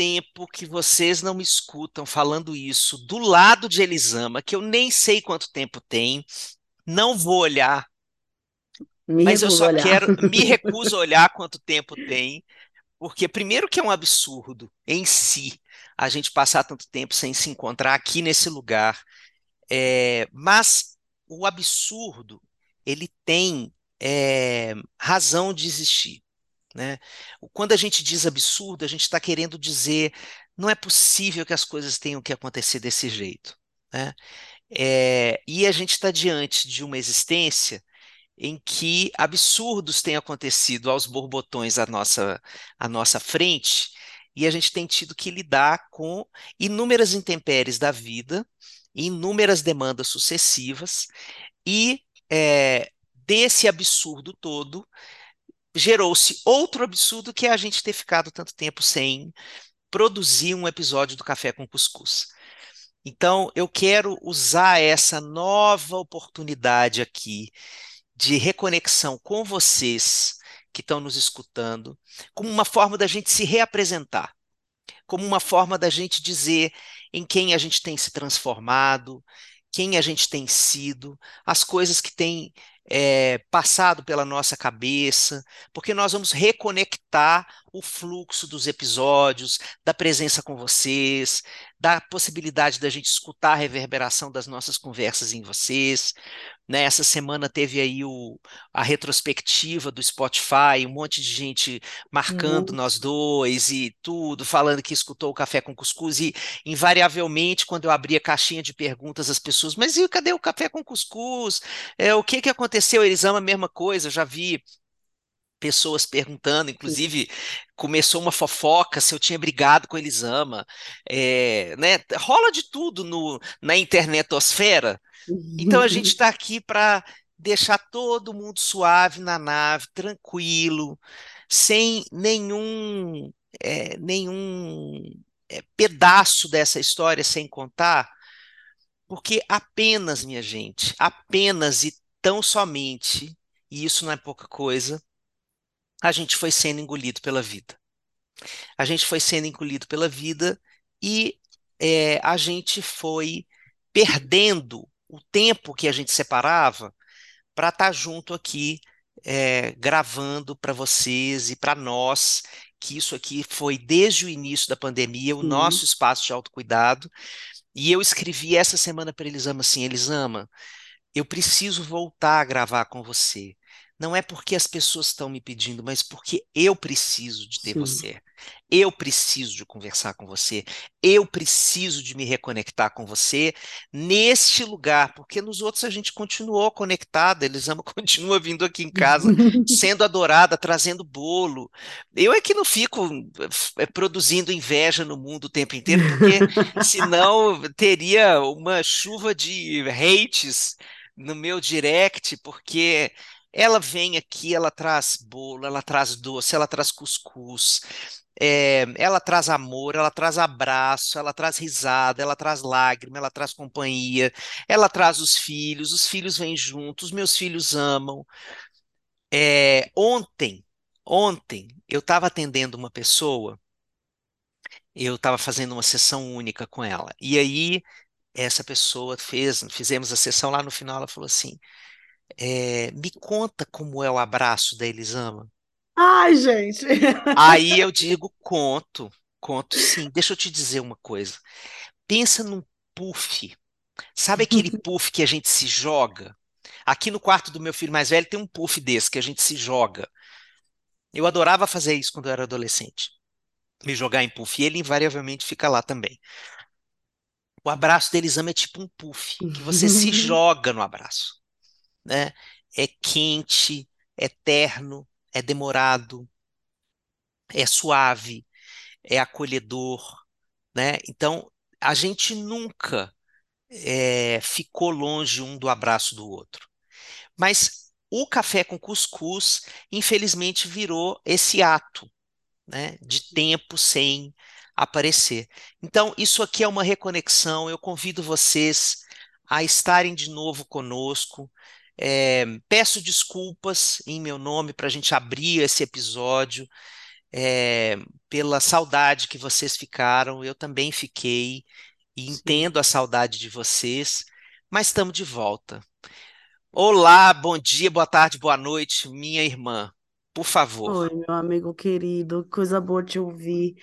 tempo que vocês não me escutam falando isso do lado de Elisama, que eu nem sei quanto tempo tem, não vou olhar, Me mas eu só olhar. quero, me recuso a olhar quanto tempo tem, porque primeiro que é um absurdo em si a gente passar tanto tempo sem se encontrar aqui nesse lugar, é, mas o absurdo ele tem é, razão de existir. Né? Quando a gente diz absurdo, a gente está querendo dizer não é possível que as coisas tenham que acontecer desse jeito. Né? É, e a gente está diante de uma existência em que absurdos têm acontecido aos borbotões à nossa, à nossa frente, e a gente tem tido que lidar com inúmeras intempéries da vida, inúmeras demandas sucessivas, e é, desse absurdo todo gerou-se outro absurdo que é a gente ter ficado tanto tempo sem produzir um episódio do Café com Cuscuz. Então, eu quero usar essa nova oportunidade aqui de reconexão com vocês que estão nos escutando, como uma forma da gente se reapresentar, como uma forma da gente dizer em quem a gente tem se transformado, quem a gente tem sido, as coisas que têm é, passado pela nossa cabeça, porque nós vamos reconectar o fluxo dos episódios, da presença com vocês, da possibilidade da gente escutar a reverberação das nossas conversas em vocês. Né? Essa semana teve aí o, a retrospectiva do Spotify, um monte de gente marcando Uhum. nós dois e tudo, falando que escutou o Café com Cuscuz, e invariavelmente, quando eu abri a caixinha de perguntas, as pessoas, mas e cadê o Café com Cuscuz? É, o que que aconteceu? Eles amam a mesma coisa, eu já vi pessoas perguntando, inclusive começou uma fofoca se eu tinha brigado com Elisama, é, né? Rola de tudo no, na internetosfera, então a gente está aqui para deixar todo mundo suave na nave, tranquilo, sem nenhum, é, nenhum é, pedaço dessa história sem contar, porque apenas, minha gente, apenas e tão somente, e isso não é pouca coisa, a gente foi sendo engolido pela vida. A gente foi sendo engolido pela vida e é, a gente foi perdendo o tempo que a gente separava para estar junto aqui, é, gravando para vocês e para nós, que isso aqui foi desde o início da pandemia, o Sim. nosso espaço de autocuidado. E eu escrevi essa semana para Elisama assim: Elisama, eu preciso voltar a gravar com você. Não é porque as pessoas estão me pedindo, mas porque eu preciso de ter Sim. você. Eu preciso de conversar com você. Eu preciso de me reconectar com você neste lugar, porque nos outros a gente continuou conectada. Elisama continua vindo aqui em casa, sendo adorada, trazendo bolo. Eu é que não fico eh, produzindo inveja no mundo o tempo inteiro, porque senão teria uma chuva de hates no meu direct, porque ela vem aqui, ela traz bolo, ela traz doce, ela traz cuscuz, é, ela traz amor, ela traz abraço, ela traz risada, ela traz lágrima, ela traz companhia, ela traz os filhos, os filhos vêm juntos, os meus filhos amam. É, ontem, ontem, eu estava atendendo uma pessoa, eu estava fazendo uma sessão única com ela, e aí essa pessoa fez, fizemos a sessão lá no final, ela falou assim, é, me conta como é o abraço da Elisama. Ai, gente. Aí eu digo, conto, conto sim. Deixa eu te dizer uma coisa. Pensa num puff. Sabe aquele puff que a gente se joga? Aqui no quarto do meu filho mais velho tem um puff desse que a gente se joga. Eu adorava fazer isso quando eu era adolescente. Me jogar em puff. E ele invariavelmente fica lá também. O abraço da Elisama é tipo um puff, que você se joga no abraço, né? É quente, é terno, é demorado, é suave, é acolhedor, né? Então, a gente nunca é, ficou longe um do abraço do outro. Mas o café com cuscuz, infelizmente, virou esse ato, né, de tempo sem aparecer. Então, isso aqui é uma reconexão. Eu convido vocês a estarem de novo conosco. É, peço desculpas em meu nome para a gente abrir esse episódio, é, pela saudade que vocês ficaram. Eu também fiquei e entendo a saudade de vocês, mas estamos de volta. Olá, bom dia, boa tarde, boa noite, minha irmã. Por favor. Oi, meu amigo querido, coisa boa te ouvir.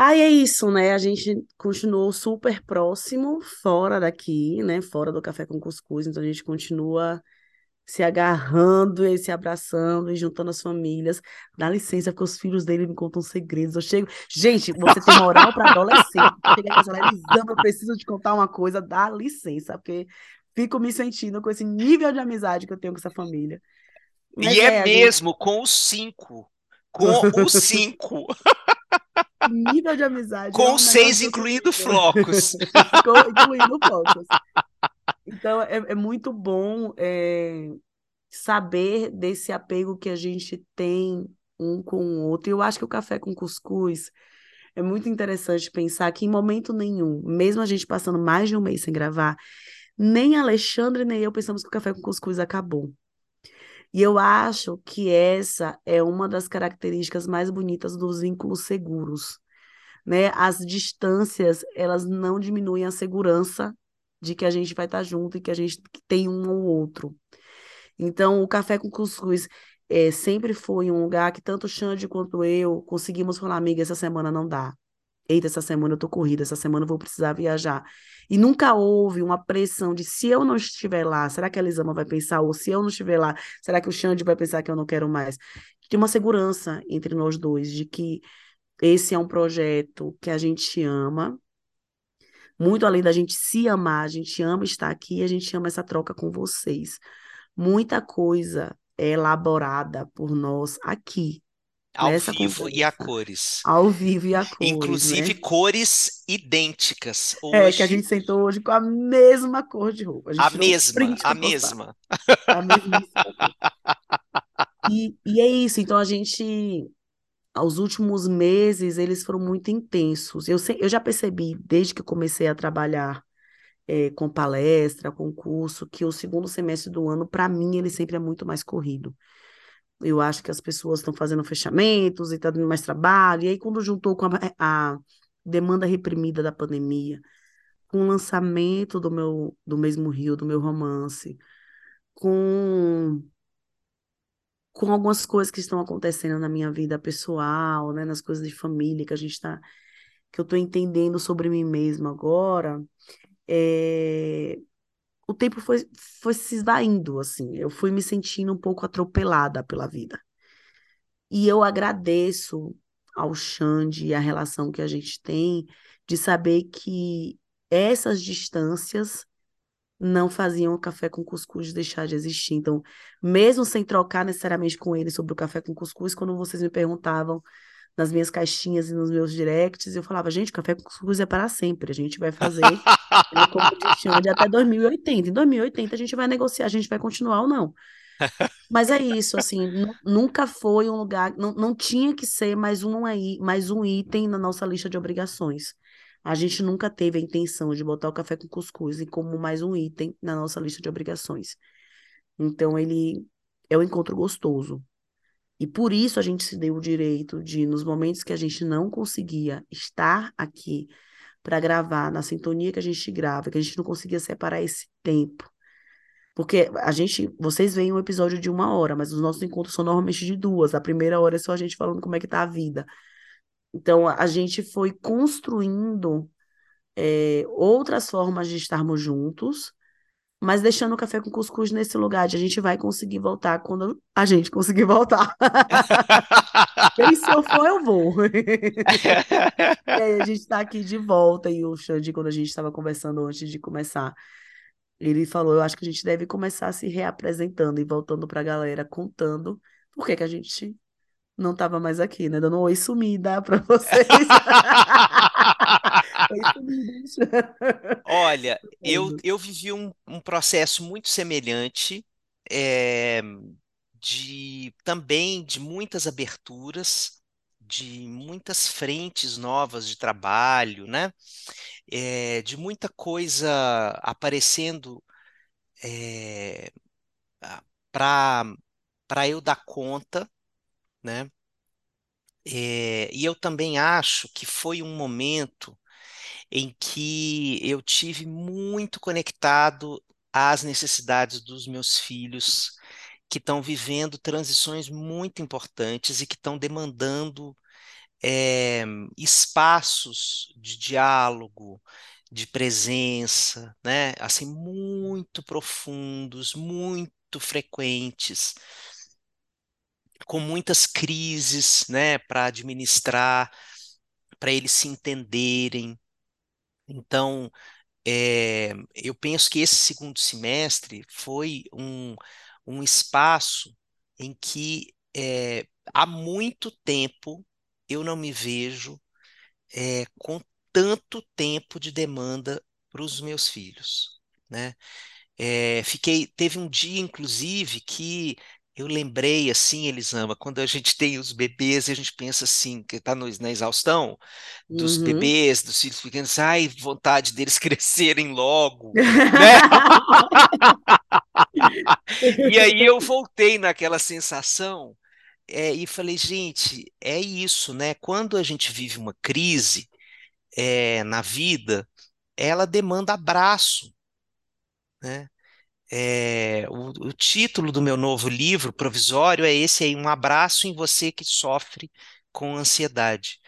Ai, é isso, né? A gente continuou super próximo, fora daqui, né? Fora do Café com Cuscuz, então a gente continua se agarrando e se abraçando e juntando as famílias. Dá licença, porque os filhos dele me contam segredos. Eu chego. Gente, você tem moral para adolescente. Chega eu preciso te contar uma coisa, dá licença, porque fico me sentindo com esse nível de amizade que eu tenho com essa família. Mas E é é, a gente. mesmo com os cinco. Com os cinco. Nível de amizade é Com negócio seis, incluindo flocos. Com- Incluindo poucos. Então, é, é muito bom é, saber desse apego que a gente tem um com o outro. E eu acho que o café com cuscuz é muito interessante pensar que em momento nenhum, mesmo a gente passando mais de um mês sem gravar, nem Alexandre nem eu pensamos que o café com cuscuz acabou. E eu acho que essa é uma das características mais bonitas dos vínculos seguros, né? As distâncias, elas não diminuem a segurança de que a gente vai estar junto e que a gente tem um ou outro. Então, o café com cuscuz é, sempre foi um lugar que tanto o Xande quanto eu conseguimos falar, amiga, essa semana não dá. Eita, essa semana eu tô corrida, essa semana eu vou precisar viajar. E nunca houve uma pressão de se eu não estiver lá, será que a Elisama vai pensar? Ou se eu não estiver lá, será que o Xande vai pensar que eu não quero mais? Tem uma segurança entre nós dois de que esse é um projeto que a gente ama, muito além da gente se amar, a gente ama estar aqui, a gente ama essa troca com vocês. Muita coisa é elaborada por nós aqui, Ao nessa vivo e a cores. ao vivo e a cores, Inclusive né? cores idênticas. É, que a gente sentou hoje com a mesma cor de roupa. A a mesma, a mesma. A cor. E, e é isso, então a gente, aos últimos meses, eles foram muito intensos. Eu, se- eu já percebi, desde que eu comecei a trabalhar eh, com palestra, com curso, que o segundo semestre do ano, para mim, ele sempre é muito mais corrido. Eu acho que as pessoas estão fazendo fechamentos e está dando mais trabalho. E aí, quando juntou com a, a demanda reprimida da pandemia, com o lançamento do meu do mesmo Rio, do meu romance, com com algumas coisas que estão acontecendo na minha vida pessoal, né, nas coisas de família que a gente tá, que eu estou entendendo sobre mim mesma agora, é, o tempo foi, foi se esvaindo, assim, eu fui me sentindo um pouco atropelada pela vida. E eu agradeço ao Xande e a relação que a gente tem de saber que essas distâncias não faziam o café com cuscuz deixar de existir. Então, mesmo sem trocar necessariamente com ele sobre o café com cuscuz, quando vocês me perguntavam nas minhas caixinhas e nos meus directs, eu falava, gente, o café com cuscuz é para sempre. A gente vai fazer, como diz Xande, até 2080. Em 2080 a gente vai negociar, a gente vai continuar ou não. Mas é isso, assim, nu- nunca foi um lugar, não, não tinha que ser mais um aí, mais um item na nossa lista de obrigações. A gente nunca teve a intenção de botar o café com cuscuz como mais um item na nossa lista de obrigações. Então ele é um encontro gostoso. E por isso a gente se deu o direito de, nos momentos que a gente não conseguia estar aqui para gravar, na sintonia que a gente grava, que a gente não conseguia separar esse tempo. Porque a gente, vocês veem um episódio de uma hora, mas os nossos encontros são normalmente de duas. A primeira hora é só a gente falando como é que tá a vida. Então a gente foi construindo é, outras formas de estarmos juntos, mas deixando o café com cuscuz nesse lugar de a gente vai conseguir voltar quando a gente conseguir voltar. E se eu for, eu vou. E aí a gente está aqui de volta. E o Xande, quando a gente estava conversando antes de começar, ele falou: Eu acho que a gente deve começar se reapresentando e voltando para a galera, contando por que que a gente não estava mais aqui, né? Dando um oi sumida para vocês. É. Olha, eu, eu vivi um, um processo muito semelhante, é, de também de muitas aberturas, de muitas frentes novas de trabalho, né? É, de muita coisa aparecendo é, para para eu dar conta, né? É, e eu também acho que foi um momento em que eu tive muito conectado às necessidades dos meus filhos, que estão vivendo transições muito importantes e que estão demandando é, espaços de diálogo, de presença, né? Assim, muito profundos, muito frequentes, com muitas crises, né, para administrar, para eles se entenderem. Então, é, eu penso que esse segundo semestre foi um, um espaço em que é, há muito tempo eu não me vejo é, com tanto tempo de demanda para os meus filhos, né? É, fiquei, teve um dia, inclusive, que eu lembrei assim, Elisama, quando a gente tem os bebês e a gente pensa assim, que está na exaustão dos Uhum. bebês, dos filhos pequenos, ai, vontade deles crescerem logo, né? E aí eu voltei naquela sensação é, e falei, gente, é isso, né? Quando a gente vive uma crise é, na vida, ela demanda abraço, né? É, o, o título do meu novo livro provisório é esse aí, Um Abraço em Você que Sofre com Ansiedade.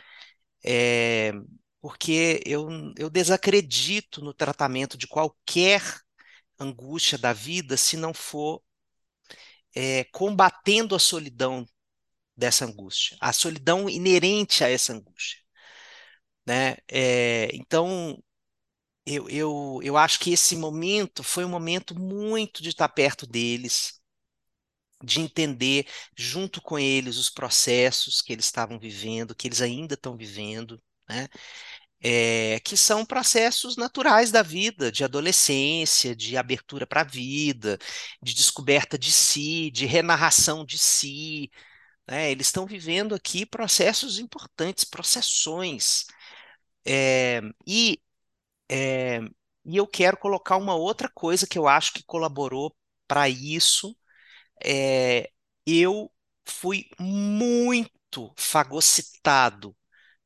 É, porque eu, eu desacredito no tratamento de qualquer angústia da vida se não for é, combatendo a solidão dessa angústia, a solidão inerente a essa angústia, né? É, então, eu, eu, eu acho que esse momento foi um momento muito de estar perto deles, de entender junto com eles os processos que eles estavam vivendo, que eles ainda estão vivendo, né? É, que são processos naturais da vida, de adolescência, de abertura para a vida, de descoberta de si, de renarração de si, né? Eles estão vivendo aqui processos importantes, processões. É, e, é, e eu quero colocar uma outra coisa que eu acho que colaborou para isso. É, eu fui muito fagocitado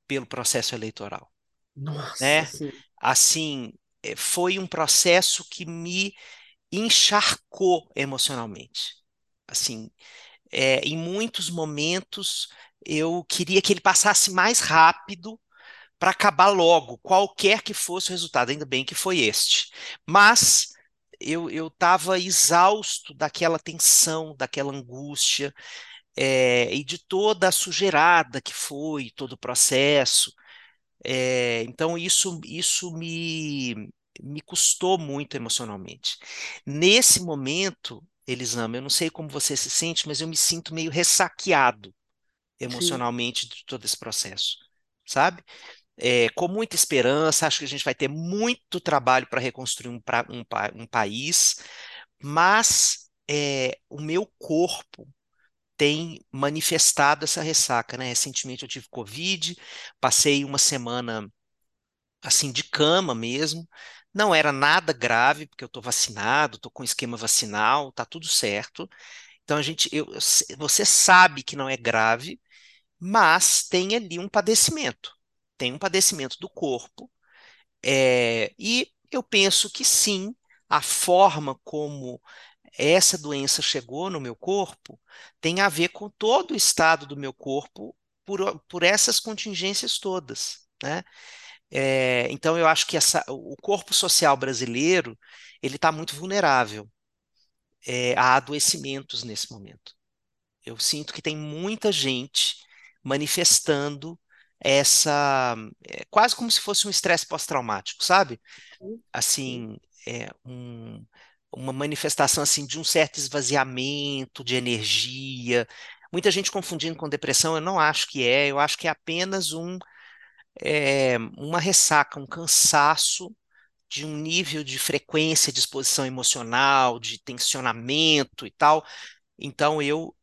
pelo processo eleitoral, Nossa, né? sim. Assim, é, foi um processo que me encharcou emocionalmente. Assim, é, em muitos momentos eu queria que ele passasse mais rápido para acabar logo, qualquer que fosse o resultado. Ainda bem que foi este. Mas eu eu estava exausto daquela tensão, daquela angústia é, e de toda a sujeirada que foi todo o processo. É, então isso isso me me custou muito emocionalmente. Nesse momento, Elisama, eu não sei como você se sente, mas eu me sinto meio ressaqueado Sim. emocionalmente de todo esse processo, sabe? É, com muita esperança, acho que a gente vai ter muito trabalho para reconstruir um, pra- um um país, mas é, o meu corpo tem manifestado essa ressaca, né? Recentemente eu tive Covid, passei uma semana assim de cama mesmo. Não era nada grave, porque eu estou vacinado, estou com esquema vacinal, tá tudo certo. Então a gente, eu, você sabe que não é grave, mas tem ali um padecimento. Tem um padecimento do corpo, é, e eu penso que sim, a forma como essa doença chegou no meu corpo tem a ver com todo o estado do meu corpo por, por essas contingências todas, né? É, então eu acho que essa, o corpo social brasileiro ele está muito vulnerável é, a adoecimentos nesse momento. Eu sinto que tem muita gente manifestando essa, é, quase como se fosse um estresse pós-traumático, sabe? Sim. Assim, é, um- uma manifestação assim de um certo esvaziamento de energia. Muita gente confundindo com depressão, eu não acho que é, eu acho que é apenas um é, uma ressaca, um cansaço de um nível de frequência de exposição emocional, de tensionamento e tal. Então eu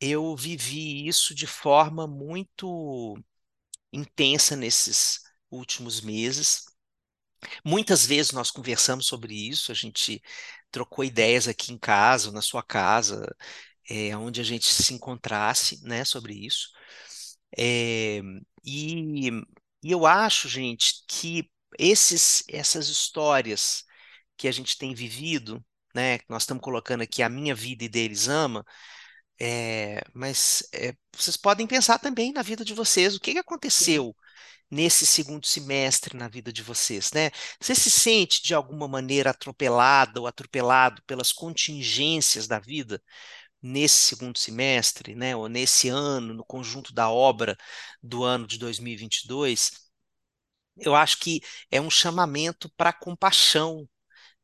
eu vivi isso de forma muito intensa nesses últimos meses. Muitas vezes nós conversamos sobre isso, a gente trocou ideias aqui em casa, na sua casa, é, onde a gente se encontrasse, né, sobre isso. É, e, e eu acho, gente, que esses, essas histórias que a gente tem vivido, né, que nós estamos colocando aqui a minha vida e deles ama, é, mas é, vocês podem pensar também na vida de vocês, o que que aconteceu nesse segundo semestre na vida de vocês, né? Você se sente de alguma maneira atropelada ou atropelado pelas contingências da vida nesse segundo semestre, né? Ou nesse ano, no conjunto da obra do ano de 2022? Eu acho que é um chamamento para compaixão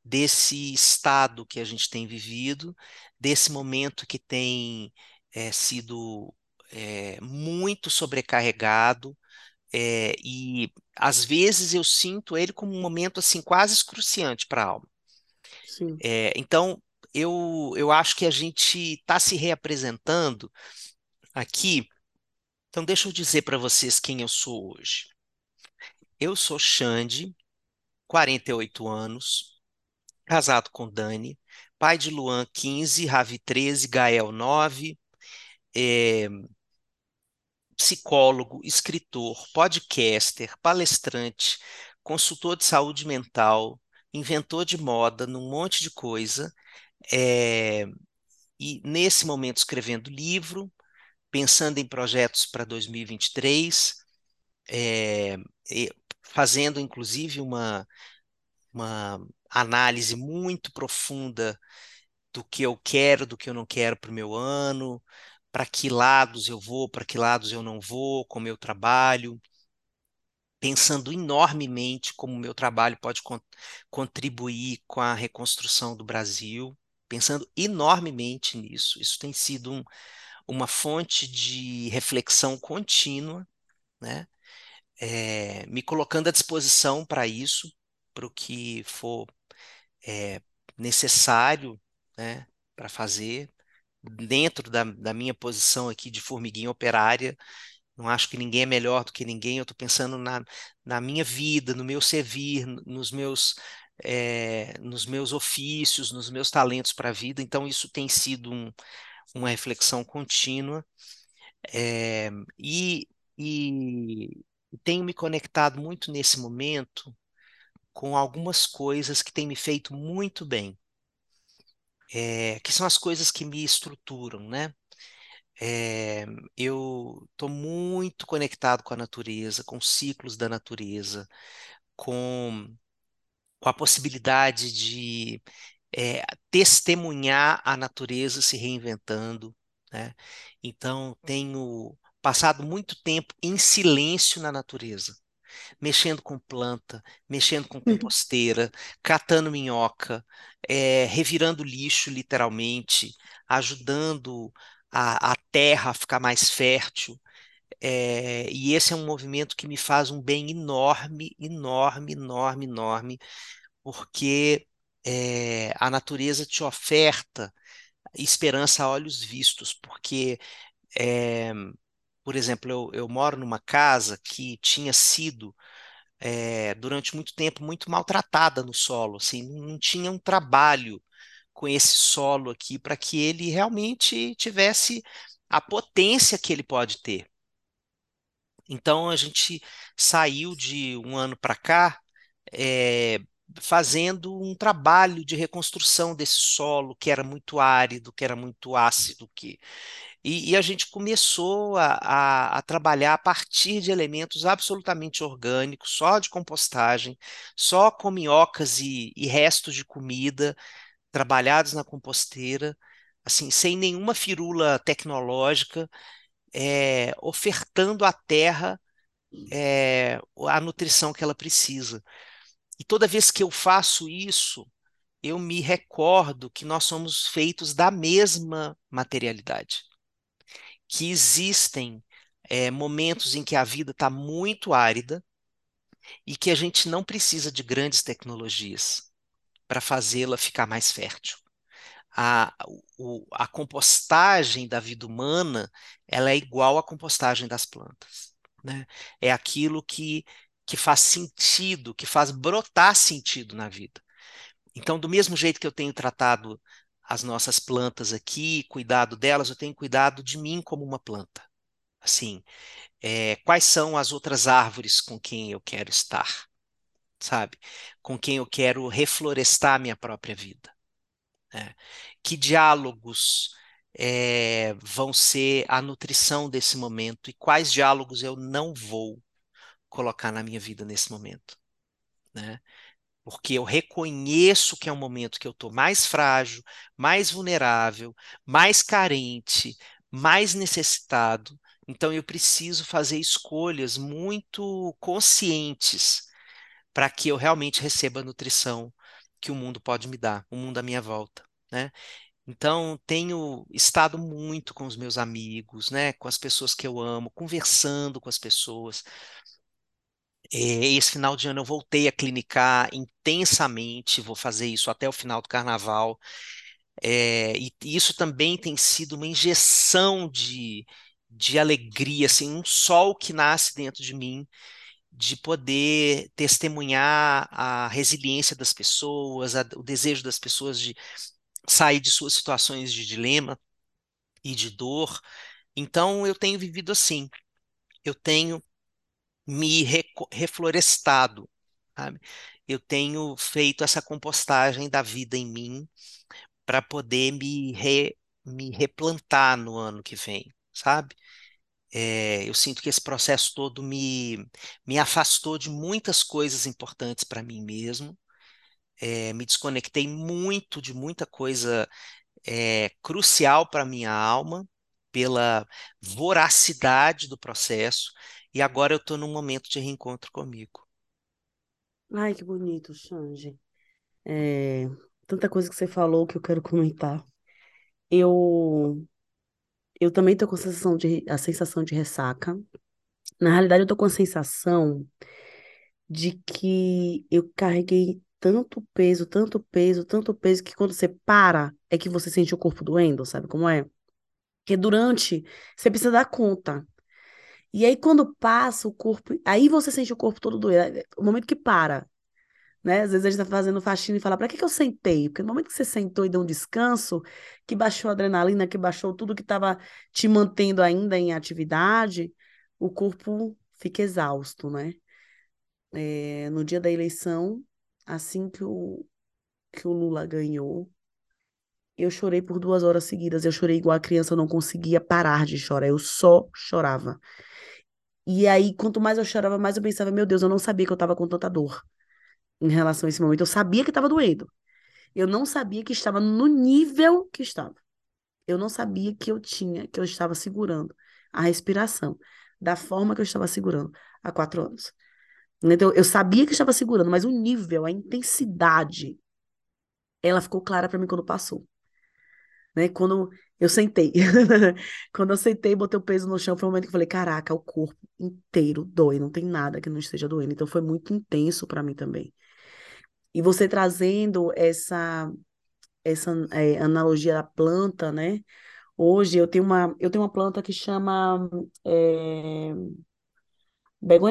desse estado que a gente tem vivido, desse momento que tem é, sido é, muito sobrecarregado, é, e às vezes eu sinto ele como um momento assim quase excruciante para a alma. É, então eu, eu acho que a gente está se reapresentando aqui. Então deixa eu dizer para vocês quem eu sou hoje. Eu sou Xande, 48 anos, casado com Dani, pai de Luan, 15, Ravi, 13, Gael, 9, é, psicólogo, escritor, podcaster, palestrante, consultor de saúde mental, inventor de moda, num monte de coisa. é, e nesse momento escrevendo livro, pensando em projetos para 2023, é, e fazendo inclusive uma, uma análise muito profunda do que eu quero, do que eu não quero para o meu ano, para que lados eu vou, para que lados eu não vou com o meu trabalho, pensando enormemente como o meu trabalho pode con- contribuir com a reconstrução do Brasil, pensando enormemente nisso. Isso tem sido um- uma fonte de reflexão contínua, né? É, me colocando à disposição para isso, para o que for é, necessário, né, para fazer dentro da, da minha posição aqui de formiguinha operária, não acho que ninguém é melhor do que ninguém, eu estou pensando na, na minha vida, no meu servir, nos meus, eh, nos meus ofícios, nos meus talentos para a vida, então isso tem sido um- uma reflexão contínua, eh, e, e tenho me conectado muito nesse momento com algumas coisas que têm me feito muito bem, eh, que são as coisas que me estruturam, né? É, eu estou muito conectado com a natureza, com os ciclos da natureza, com, com a possibilidade de é, testemunhar a natureza se reinventando, né? Então, tenho passado muito tempo em silêncio na natureza mexendo com planta, mexendo com composteira, catando minhoca, é, revirando lixo, literalmente, ajudando a, a terra a ficar mais fértil. É, e esse é um movimento que me faz um bem enorme, enorme, enorme, enorme, porque é, a natureza te oferta esperança a olhos vistos, porque, é, por exemplo, eu, eu moro numa casa que tinha sido é, durante muito tempo muito maltratada no solo, assim, não tinha um trabalho com esse solo aqui para que ele realmente tivesse a potência que ele pode ter. Então a gente saiu de um ano para cá é, fazendo um trabalho de reconstrução desse solo que era muito árido, que era muito ácido, que e, e a gente começou a, a- a trabalhar a partir de elementos absolutamente orgânicos, só de compostagem, só com minhocas e, e restos de comida trabalhados na composteira, assim, sem nenhuma firula tecnológica, é, ofertando à terra, é, a nutrição que ela precisa. E toda vez que eu faço isso, eu me recordo que nós somos feitos da mesma materialidade. Que existem é, momentos em que a vida está muito árida, e que a gente não precisa de grandes tecnologias para fazê-la ficar mais fértil. A, o, a compostagem da vida humana ela é igual à compostagem das plantas. Né? É aquilo que, que faz sentido, que faz brotar sentido na vida. Então, do mesmo jeito que eu tenho tratado as nossas plantas aqui, cuidado delas, eu tenho cuidado de mim como uma planta. Assim, é, quais são as outras árvores com quem eu quero estar, sabe? Com quem eu quero reflorestar minha própria vida. Né? Que diálogos é, vão ser a nutrição desse momento e quais diálogos eu não vou colocar na minha vida nesse momento, né? Porque eu reconheço que é um momento que eu estou mais frágil, mais vulnerável, mais carente, mais necessitado. Então eu preciso fazer escolhas muito conscientes para que eu realmente receba a nutrição que o mundo pode me dar, o mundo à minha volta, né? Então, tenho estado muito com os meus amigos, né, com as pessoas que eu amo, conversando com as pessoas. É, esse final de ano eu voltei a clinicar intensamente, vou fazer isso até o final do carnaval. É, e isso também tem sido uma injeção de, de alegria, assim, um sol que nasce dentro de mim, de poder testemunhar a resiliência das pessoas, a, o desejo das pessoas de sair de suas situações de dilema e de dor. Então, eu tenho vivido assim. Eu tenho me reflorestado, sabe? Eu tenho feito essa compostagem da vida em mim para poder me, re, me replantar no ano que vem, sabe? É, eu sinto que esse processo todo me, me afastou de muitas coisas importantes para mim mesmo, é, me desconectei muito de muita coisa é, crucial para minha alma, pela voracidade do processo, e agora eu estou num momento de reencontro comigo. Ai, que bonito, Xande. É, tanta coisa que você falou que eu quero comentar. Eu eu também tô com a sensação de, a sensação de ressaca. Na realidade, eu tô com a sensação de que eu carreguei tanto peso, tanto peso, tanto peso, que quando você para, é que você sente o corpo doendo, sabe como é? Porque durante, você precisa dar conta. E aí, quando passa o corpo, aí você sente o corpo todo doendo. É, o momento que para, né? Às vezes a gente tá fazendo faxina e fala, pra que que eu sentei? Porque no momento que você sentou e deu um descanso, que baixou a adrenalina, que baixou tudo que estava te mantendo ainda em atividade, o corpo fica exausto, né? É, no dia da eleição, assim que o, que o Lula ganhou, eu chorei por duas horas seguidas. Eu chorei igual a criança, eu não conseguia parar de chorar, eu só chorava. E aí, quanto mais eu chorava, mais eu pensava, meu Deus, eu não sabia que eu estava com tanta dor em relação a esse momento. Eu sabia que estava doendo. Eu não sabia que estava no nível que estava. Eu não sabia que eu tinha, que eu estava segurando a respiração da forma que eu estava segurando há quatro anos. Então, eu sabia que estava segurando, mas o nível, a intensidade, ela ficou clara para mim quando passou. Né? Quando eu sentei. quando eu sentei, botei o peso no chão, foi o momento que eu falei: caraca, o corpo inteiro dói, não tem nada que não esteja doendo. Então, foi muito intenso para mim também. E você trazendo essa, essa é, analogia da planta, né? Hoje eu tenho uma, eu tenho uma planta que chama é,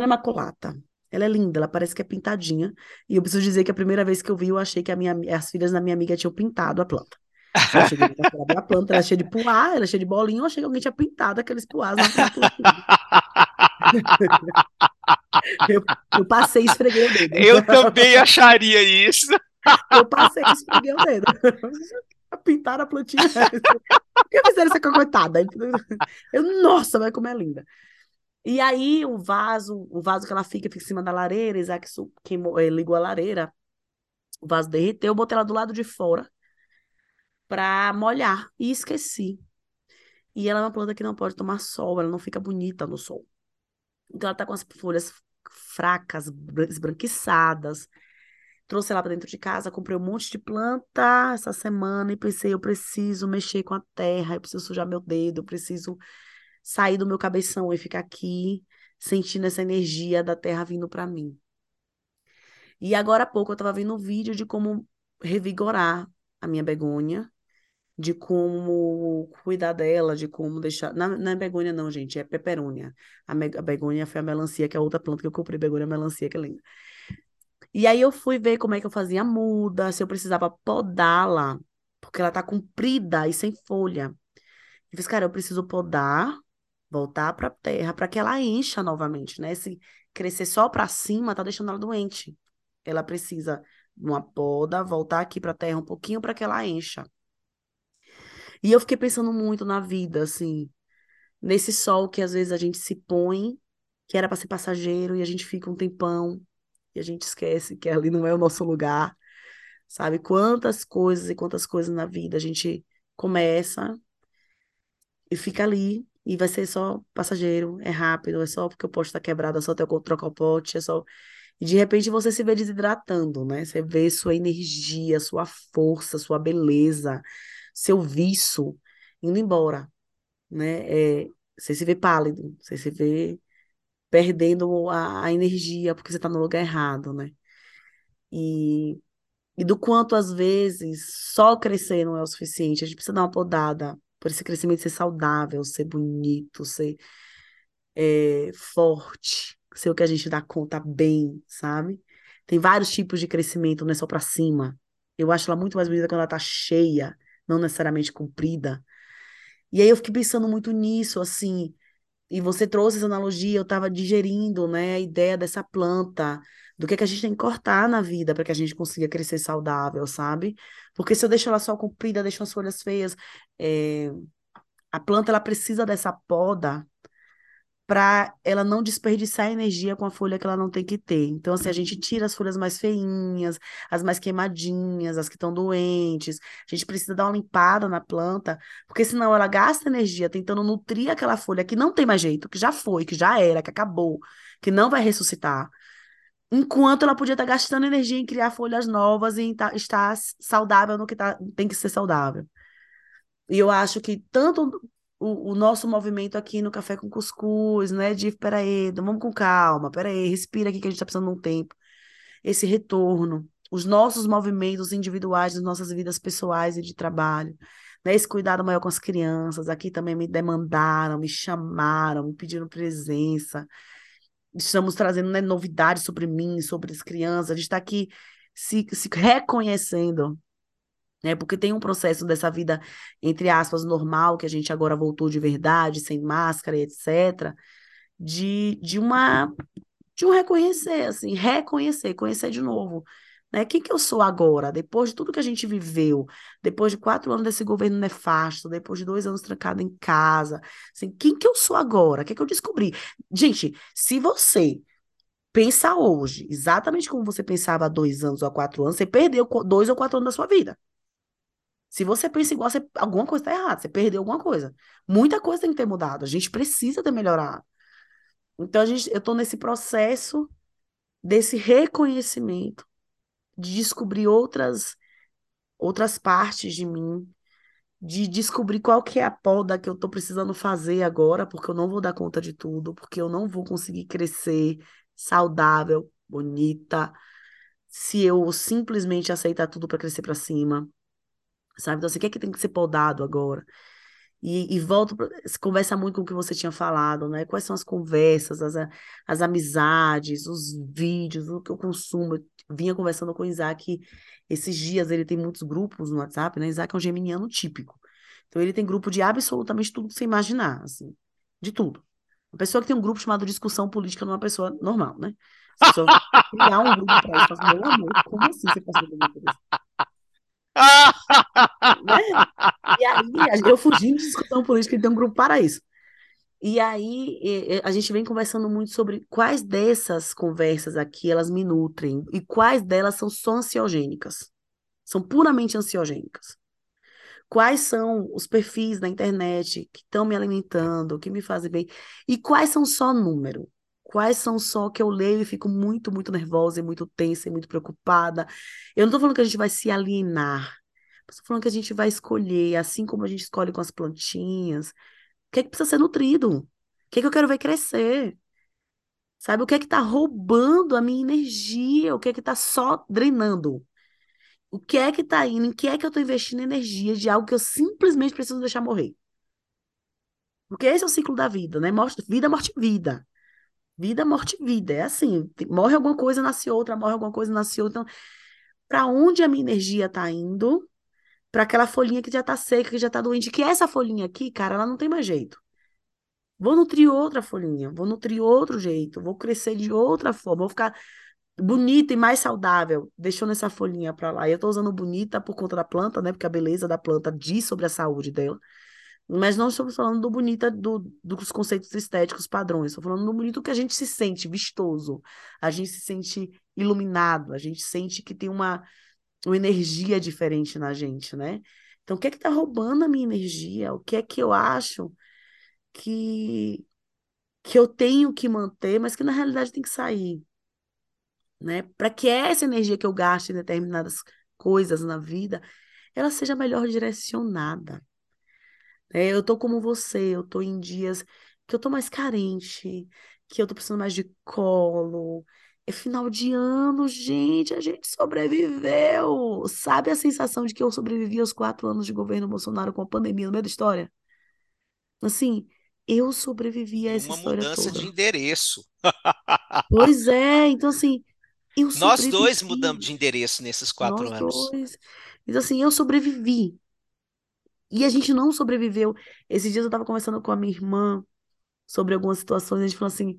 maculata. Ela é linda, ela parece que é pintadinha. E eu preciso dizer que a primeira vez que eu vi, eu achei que minha, as filhas da minha amiga tinham pintado a planta. Eu cheguei na a planta, ela é cheia de pular, ela é cheia de bolinha, eu achei que alguém tinha pintado aqueles puás na eu, eu passei e esfreguei o dedo. Eu também acharia isso. Eu passei e esfreguei o dedo. Pintaram a plantinha. Por que fizeram essa coitada? Eu, nossa, vai como é linda. E aí o vaso, o vaso que ela fica, fica em cima da lareira, Isaac queimou, eh, ligou a lareira, o vaso derreteu, eu botei ela do lado de fora para molhar e esqueci. E ela é uma planta que não pode tomar sol, ela não fica bonita no sol. Então ela tá com as folhas fracas, esbranquiçadas. Trouxe ela para dentro de casa, comprei um monte de planta essa semana e pensei, eu preciso mexer com a terra, eu preciso sujar meu dedo, eu preciso sair do meu cabeção e ficar aqui sentindo essa energia da terra vindo para mim. E agora há pouco eu estava vendo um vídeo de como revigorar a minha begônia, de como cuidar dela, de como deixar. Não, é begônia, não, gente, é peperônia. A, me... a begônia foi a melancia, que é a outra planta que eu comprei, begônia melancia, que é linda. E aí eu fui ver como é que eu fazia a muda, se eu precisava podá-la, porque ela tá comprida e sem folha. Eu fiz, cara, eu preciso podar, voltar para a terra, para que ela encha novamente, né? Se crescer só para cima, tá deixando ela doente. Ela precisa uma poda, voltar aqui para a terra um pouquinho para que ela encha. E eu fiquei pensando muito na vida, assim, nesse sol que às vezes a gente se põe, que era para ser passageiro, e a gente fica um tempão, e a gente esquece que ali não é o nosso lugar. Sabe? Quantas coisas e quantas coisas na vida a gente começa e fica ali, e vai ser só passageiro, é rápido, é só porque o pote está quebrado, é só ter trocar o pote, é só. E de repente você se vê desidratando, né? Você vê sua energia, sua força, sua beleza, seu vício indo embora, né? É, você se vê pálido, você se vê perdendo a, a energia porque você está no lugar errado, né? E, e do quanto às vezes só crescer não é o suficiente, a gente precisa dar uma podada por esse crescimento ser saudável, ser bonito, ser é, forte, ser o que a gente dá conta bem, sabe? Tem vários tipos de crescimento, não é só para cima. Eu acho ela muito mais bonita quando ela tá cheia, não necessariamente comprida. E aí eu fiquei pensando muito nisso, assim, e você trouxe essa analogia, eu estava digerindo, né, a ideia dessa planta, do que, é que a gente tem que cortar na vida para que a gente consiga crescer saudável, sabe? Porque se eu deixo ela só comprida, deixo as folhas feias, é... a planta ela precisa dessa poda para ela não desperdiçar energia com a folha que ela não tem que ter. Então, assim, a gente tira as folhas mais feinhas, as mais queimadinhas, as que estão doentes. A gente precisa dar uma limpada na planta, porque senão ela gasta energia tentando nutrir aquela folha que não tem mais jeito, que já foi, que já era, que acabou, que não vai ressuscitar. Enquanto ela podia estar gastando energia em criar folhas novas e em estar saudável no que tá, tem que ser saudável. E eu acho que tanto o, o, nosso movimento aqui no Café com Cuscuz, né? De peraí, vamos com calma, peraí, respira aqui que a gente está precisando de um tempo. Esse retorno, os nossos movimentos individuais das nossas vidas pessoais e de trabalho, né? Esse cuidado maior com as crianças. Aqui também me demandaram, me chamaram, me pediram presença. Estamos trazendo né, novidades sobre mim, sobre as crianças. A gente está aqui se, se reconhecendo né? Porque tem um processo dessa vida, entre aspas, normal, que a gente agora voltou de verdade, sem máscara etc., de, de uma de um reconhecer, assim, reconhecer, conhecer de novo. Né? Quem que eu sou agora, depois de tudo que a gente viveu, depois de quatro anos desse governo nefasto, depois de dois anos trancado em casa, assim, quem que eu sou agora? O que, que eu descobri? Gente, se você pensa hoje, exatamente como você pensava há dois anos ou há quatro anos, você perdeu dois ou quatro anos da sua vida. Se você pensa igual, você, alguma coisa está errada, você perdeu alguma coisa. Muita coisa tem que ter mudado, a gente precisa ter melhorado. Então, a gente, eu estou nesse processo desse reconhecimento, de descobrir outras, outras partes de mim, de descobrir qual que é a poda que eu estou precisando fazer agora, porque eu não vou dar conta de tudo, porque eu não vou conseguir crescer saudável, bonita, se eu simplesmente aceitar tudo para crescer para cima sabe? Então, assim, o que é que tem que ser podado agora? E, e volto, pra, conversa muito com o que você tinha falado, né? Quais são as conversas, as, as amizades, os vídeos, o que eu consumo. Eu vinha conversando com o Isaac esses dias, ele tem muitos grupos no WhatsApp, né? Isaac é um geminiano típico. Então, ele tem grupo de absolutamente tudo que você imaginar, assim, de tudo. Uma pessoa que tem um grupo chamado Discussão Política não é uma pessoa normal, né? Se a pessoa criar um grupo para isso, meu amor, como assim você passa um grupo isso? Né? E aí, eu fugindo de discussão política, ele tem um grupo para isso. E aí, a gente vem conversando muito sobre quais dessas conversas aqui elas me nutrem e quais delas são só ansiogênicas. São puramente ansiogênicas. Quais são os perfis na internet que estão me alimentando, que me fazem bem, e quais são só número. Quais são só que eu leio e fico muito, muito nervosa e muito tensa e muito preocupada. Eu não estou falando que a gente vai se alienar. Estou falando que a gente vai escolher, assim como a gente escolhe com as plantinhas, o que é que precisa ser nutrido? O que é que eu quero ver crescer? Sabe o que é que tá roubando a minha energia? O que é que tá só drenando? O que é que tá indo? Em que é que eu tô investindo energia de algo que eu simplesmente preciso deixar morrer? Porque esse é o ciclo da vida, né? Morte, vida, morte, vida. Vida, morte, vida. É assim, morre alguma coisa, nasce outra, morre alguma coisa, nasce outra. Então, para onde a minha energia tá indo? Para aquela folhinha que já tá seca, que já tá doente, que essa folhinha aqui, cara, ela não tem mais jeito. Vou nutrir outra folhinha, vou nutrir outro jeito, vou crescer de outra forma, vou ficar bonita e mais saudável, deixando essa folhinha para lá. E eu tô usando bonita por conta da planta, né? Porque a beleza da planta diz sobre a saúde dela. Mas não estou falando do bonita do, dos conceitos estéticos padrões, estou falando do bonito que a gente se sente vistoso, a gente se sente iluminado, a gente sente que tem uma, uma energia diferente na gente, né? Então, o que é que está roubando a minha energia? O que é que eu acho que, que eu tenho que manter, mas que na realidade tem que sair? Né? Para que essa energia que eu gasto em determinadas coisas na vida, ela seja melhor direcionada. É, eu tô como você, eu tô em dias que eu tô mais carente, que eu tô precisando mais de colo. É final de ano, gente, a gente sobreviveu. Sabe a sensação de que eu sobrevivi aos quatro anos de governo Bolsonaro com a pandemia no meio da história? Assim, eu sobrevivi a essa uma história mudança de toda. endereço. Pois é, então assim, eu Nós dois mudamos de endereço nesses quatro nós anos. dois. Então assim, eu sobrevivi. E a gente não sobreviveu. Esses dias eu tava conversando com a minha irmã sobre algumas situações, a gente falou assim,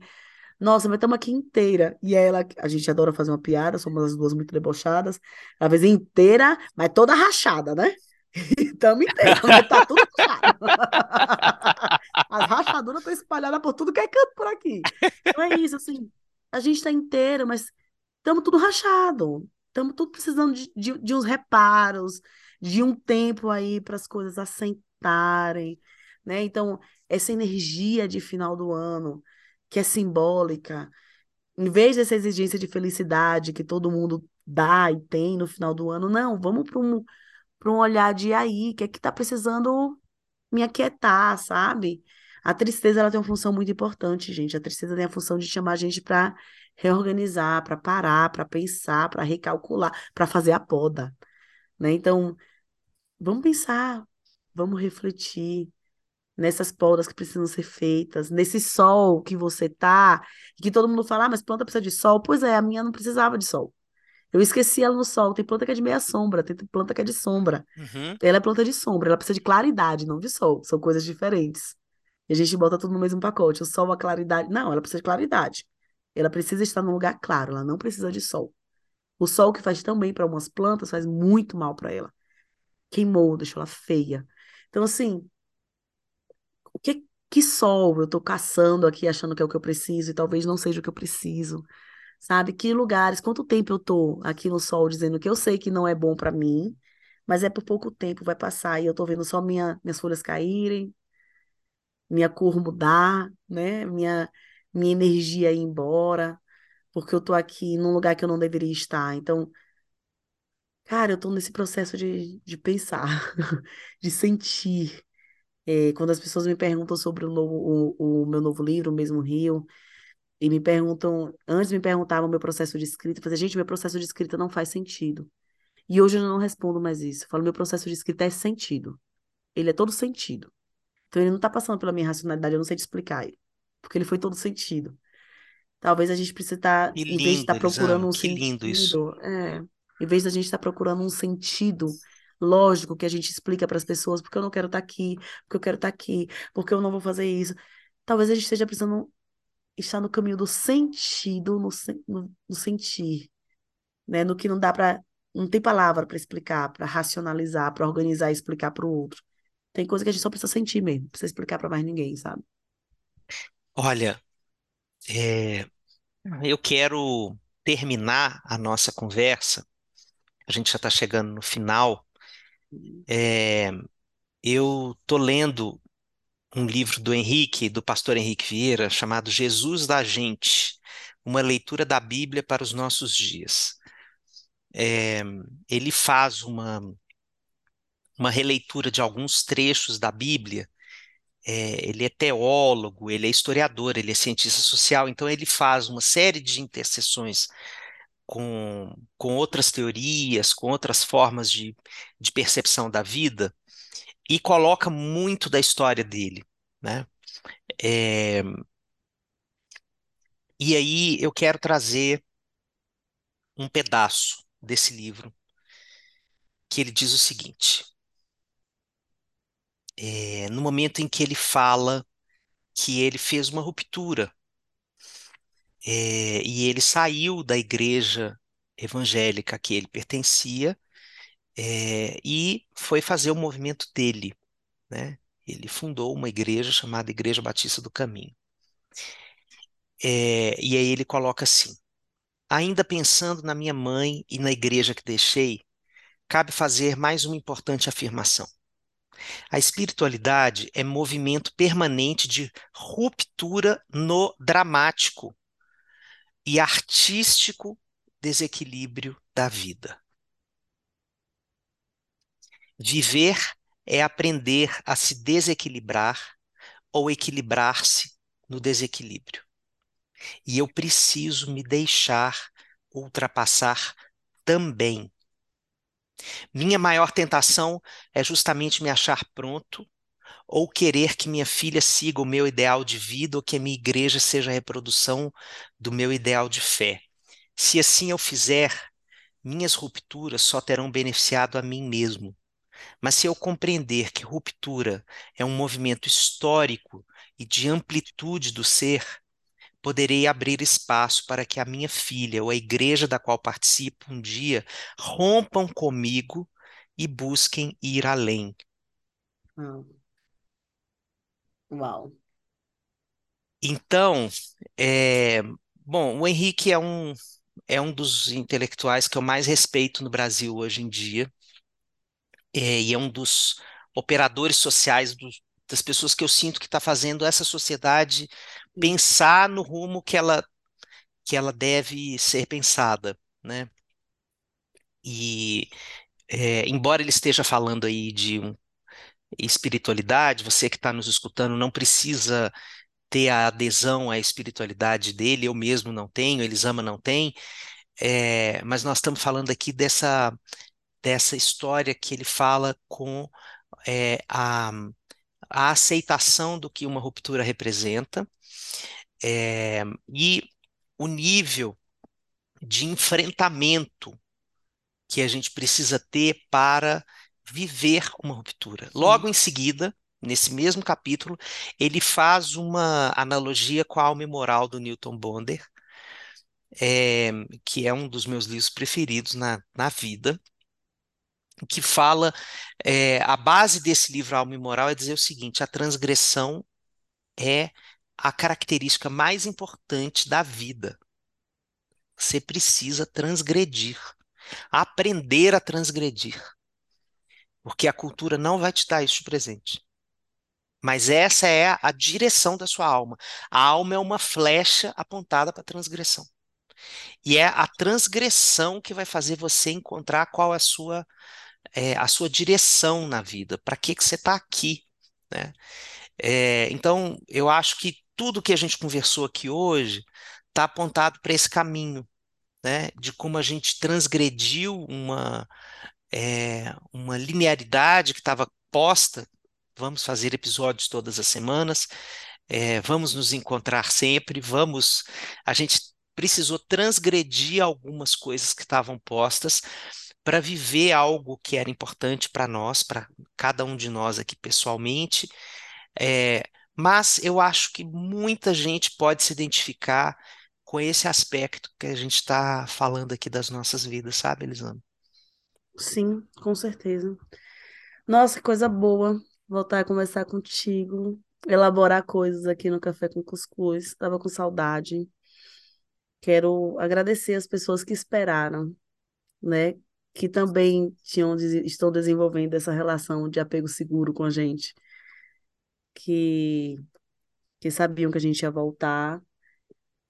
nossa, mas estamos aqui inteira. E ela, a gente adora fazer uma piada, somos as duas muito debochadas. Às vezes inteira, mas toda rachada, né? Estamos inteira, mas tá tudo rachado. As rachaduras estão espalhadas por tudo que é canto por aqui. Então é isso, assim, a gente tá inteira, mas estamos tudo rachado. Estamos tudo precisando de, de, de uns reparos, de um tempo aí para as coisas assentarem, né? Então, essa energia de final do ano, que é simbólica, em vez dessa exigência de felicidade que todo mundo dá e tem no final do ano, não, vamos para um, um olhar de aí, que é que está precisando me aquietar, sabe? A tristeza ela tem uma função muito importante, gente. A tristeza tem a função de chamar a gente para reorganizar, para parar, para pensar, para recalcular, para fazer a poda, né? Então, vamos pensar, vamos refletir nessas podas que precisam ser feitas, nesse sol que você tá, que todo mundo fala, ah, mas planta precisa de sol. Pois é, a minha não precisava de sol. Eu esqueci ela no sol. Tem planta que é de meia sombra, tem planta que é de sombra. Uhum. Ela é planta de sombra, ela precisa de claridade, não de sol. São coisas diferentes. E a gente bota tudo no mesmo pacote. O sol, a claridade. Não, ela precisa de claridade. Ela precisa estar num lugar claro, ela não precisa de sol. O sol que faz tão bem para algumas plantas faz muito mal para ela. Queimou, deixou ela feia. Então, assim, o que, que sol eu tô caçando aqui, achando que é o que eu preciso, e talvez não seja o que eu preciso, sabe? Que lugares, quanto tempo eu tô aqui no sol dizendo que eu sei que não é bom para mim, mas é por pouco tempo, vai passar, e eu tô vendo só minha, minhas folhas caírem, minha cor mudar, né? Minha, minha energia ir embora, porque eu tô aqui num lugar que eu não deveria estar. Então, cara, eu tô nesse processo de, de pensar, de sentir. É, quando as pessoas me perguntam sobre o, novo, o, o meu novo livro, O Mesmo Rio, e me perguntam, antes me perguntavam o meu processo de escrita, eu falei, gente, meu processo de escrita não faz sentido. E hoje eu não respondo mais isso. Eu falo, meu processo de escrita é sentido. Ele é todo sentido. Então ele não tá passando pela minha racionalidade, eu não sei te explicar ele. Porque ele foi todo sentido. Talvez a gente precise estar, Que em vez de estar lindo, procurando um que lindo isso. sentido, é, em vez da gente estar procurando um sentido lógico que a gente explica para as pessoas, porque eu não quero estar aqui, porque eu quero estar aqui, porque eu não vou fazer isso. Talvez a gente esteja precisando estar no caminho do sentido, no, no, no sentir, né? No que não dá para, não tem palavra para explicar, para racionalizar, para organizar e explicar para o outro. Tem coisa que a gente só precisa sentir mesmo, não precisa explicar para mais ninguém, sabe? Olha, é, eu quero terminar a nossa conversa. A gente já está chegando no final. É, eu estou lendo um livro do Henrique, do pastor Henrique Vieira, chamado Jesus da Gente, uma leitura da Bíblia para os nossos dias. É, ele faz uma, uma releitura de alguns trechos da Bíblia é, ele é teólogo, ele é historiador, ele é cientista social, então ele faz uma série de interseções com, com outras teorias, com outras formas de, de percepção da vida, e coloca muito da história dele, né? É, e aí eu quero trazer um pedaço desse livro, que ele diz o seguinte: é, no momento em que ele fala que ele fez uma ruptura é, e ele saiu da igreja evangélica que ele pertencia é, e foi fazer o movimento dele, né? Ele fundou uma igreja chamada Igreja Batista do Caminho. É, e aí ele coloca assim: ainda pensando na minha mãe e na igreja que deixei, cabe fazer mais uma importante afirmação. A espiritualidade é movimento permanente de ruptura no dramático e artístico desequilíbrio da vida. Viver é aprender a se desequilibrar ou equilibrar-se no desequilíbrio. E eu preciso me deixar ultrapassar também. Minha maior tentação é justamente me achar pronto ou querer que minha filha siga o meu ideal de vida ou que a minha igreja seja a reprodução do meu ideal de fé. Se assim eu fizer, minhas rupturas só terão beneficiado a mim mesmo. Mas se eu compreender que ruptura é um movimento histórico e de amplitude do ser, poderei abrir espaço para que a minha filha ou a igreja da qual participo um dia rompam comigo e busquem ir além. Uau. Uau. Então, é, bom, o Henrique é um, é um dos intelectuais que eu mais respeito no Brasil hoje em dia, é, e é um dos operadores sociais do, das pessoas que eu sinto que está fazendo essa sociedade pensar no rumo que ela, que ela deve ser pensada, né? E é, embora ele esteja falando aí de um, espiritualidade, você que está nos escutando não precisa ter a adesão à espiritualidade dele, eu mesmo não tenho, Elisama não tem, é, mas nós estamos falando aqui dessa, dessa história que ele fala com é, a, a aceitação do que uma ruptura representa é, e o nível de enfrentamento que a gente precisa ter para viver uma ruptura. Logo em seguida, nesse mesmo capítulo, ele faz uma analogia com a alma moral do Newton Bonder, é, que é um dos meus livros preferidos na, na vida, que fala, é, a base desse livro, Alma e Moral, é dizer o seguinte: a transgressão é a característica mais importante da vida. Você precisa transgredir, aprender a transgredir, porque a cultura não vai te dar isso de presente. Mas essa é a direção da sua alma. A alma é uma flecha apontada para a transgressão. E é a transgressão que vai fazer você encontrar qual é a sua, é, a sua direção na vida, para que, que você está aqui. Né? É, então, eu acho que tudo que a gente conversou aqui hoje está apontado para esse caminho, né? de como a gente transgrediu uma, é, uma linearidade que estava posta. Vamos fazer episódios todas as semanas, é, vamos nos encontrar sempre, vamos. A gente precisou transgredir algumas coisas que estavam postas para viver algo que era importante para nós, para cada um de nós aqui pessoalmente. É, mas eu acho que muita gente pode se identificar com esse aspecto que a gente está falando aqui das nossas vidas, sabe, Elisama? Sim, com certeza. Nossa, coisa boa voltar a conversar contigo, elaborar coisas aqui no Café com Cuscuz. Estava com saudade. Quero agradecer as pessoas que esperaram, né? Que também tinham, estão desenvolvendo essa relação de apego seguro com a gente. Que, que sabiam que a gente ia voltar.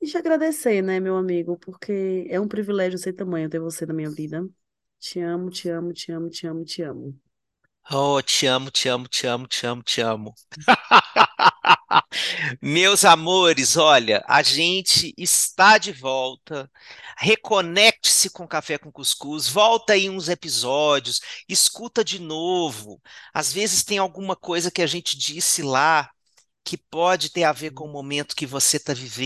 E te agradecer, né, meu amigo? Porque é um privilégio sem tamanho ter você na minha vida. Te amo, te amo, te amo, te amo, te amo. Oh, te amo, te amo, te amo, te amo, te amo. Meus amores, olha, a gente está de volta. Reconecte-se com Café com Cuscuz, volta aí uns episódios, escuta de novo. Às vezes tem alguma coisa que a gente disse lá que pode ter a ver com o momento que você está vivendo.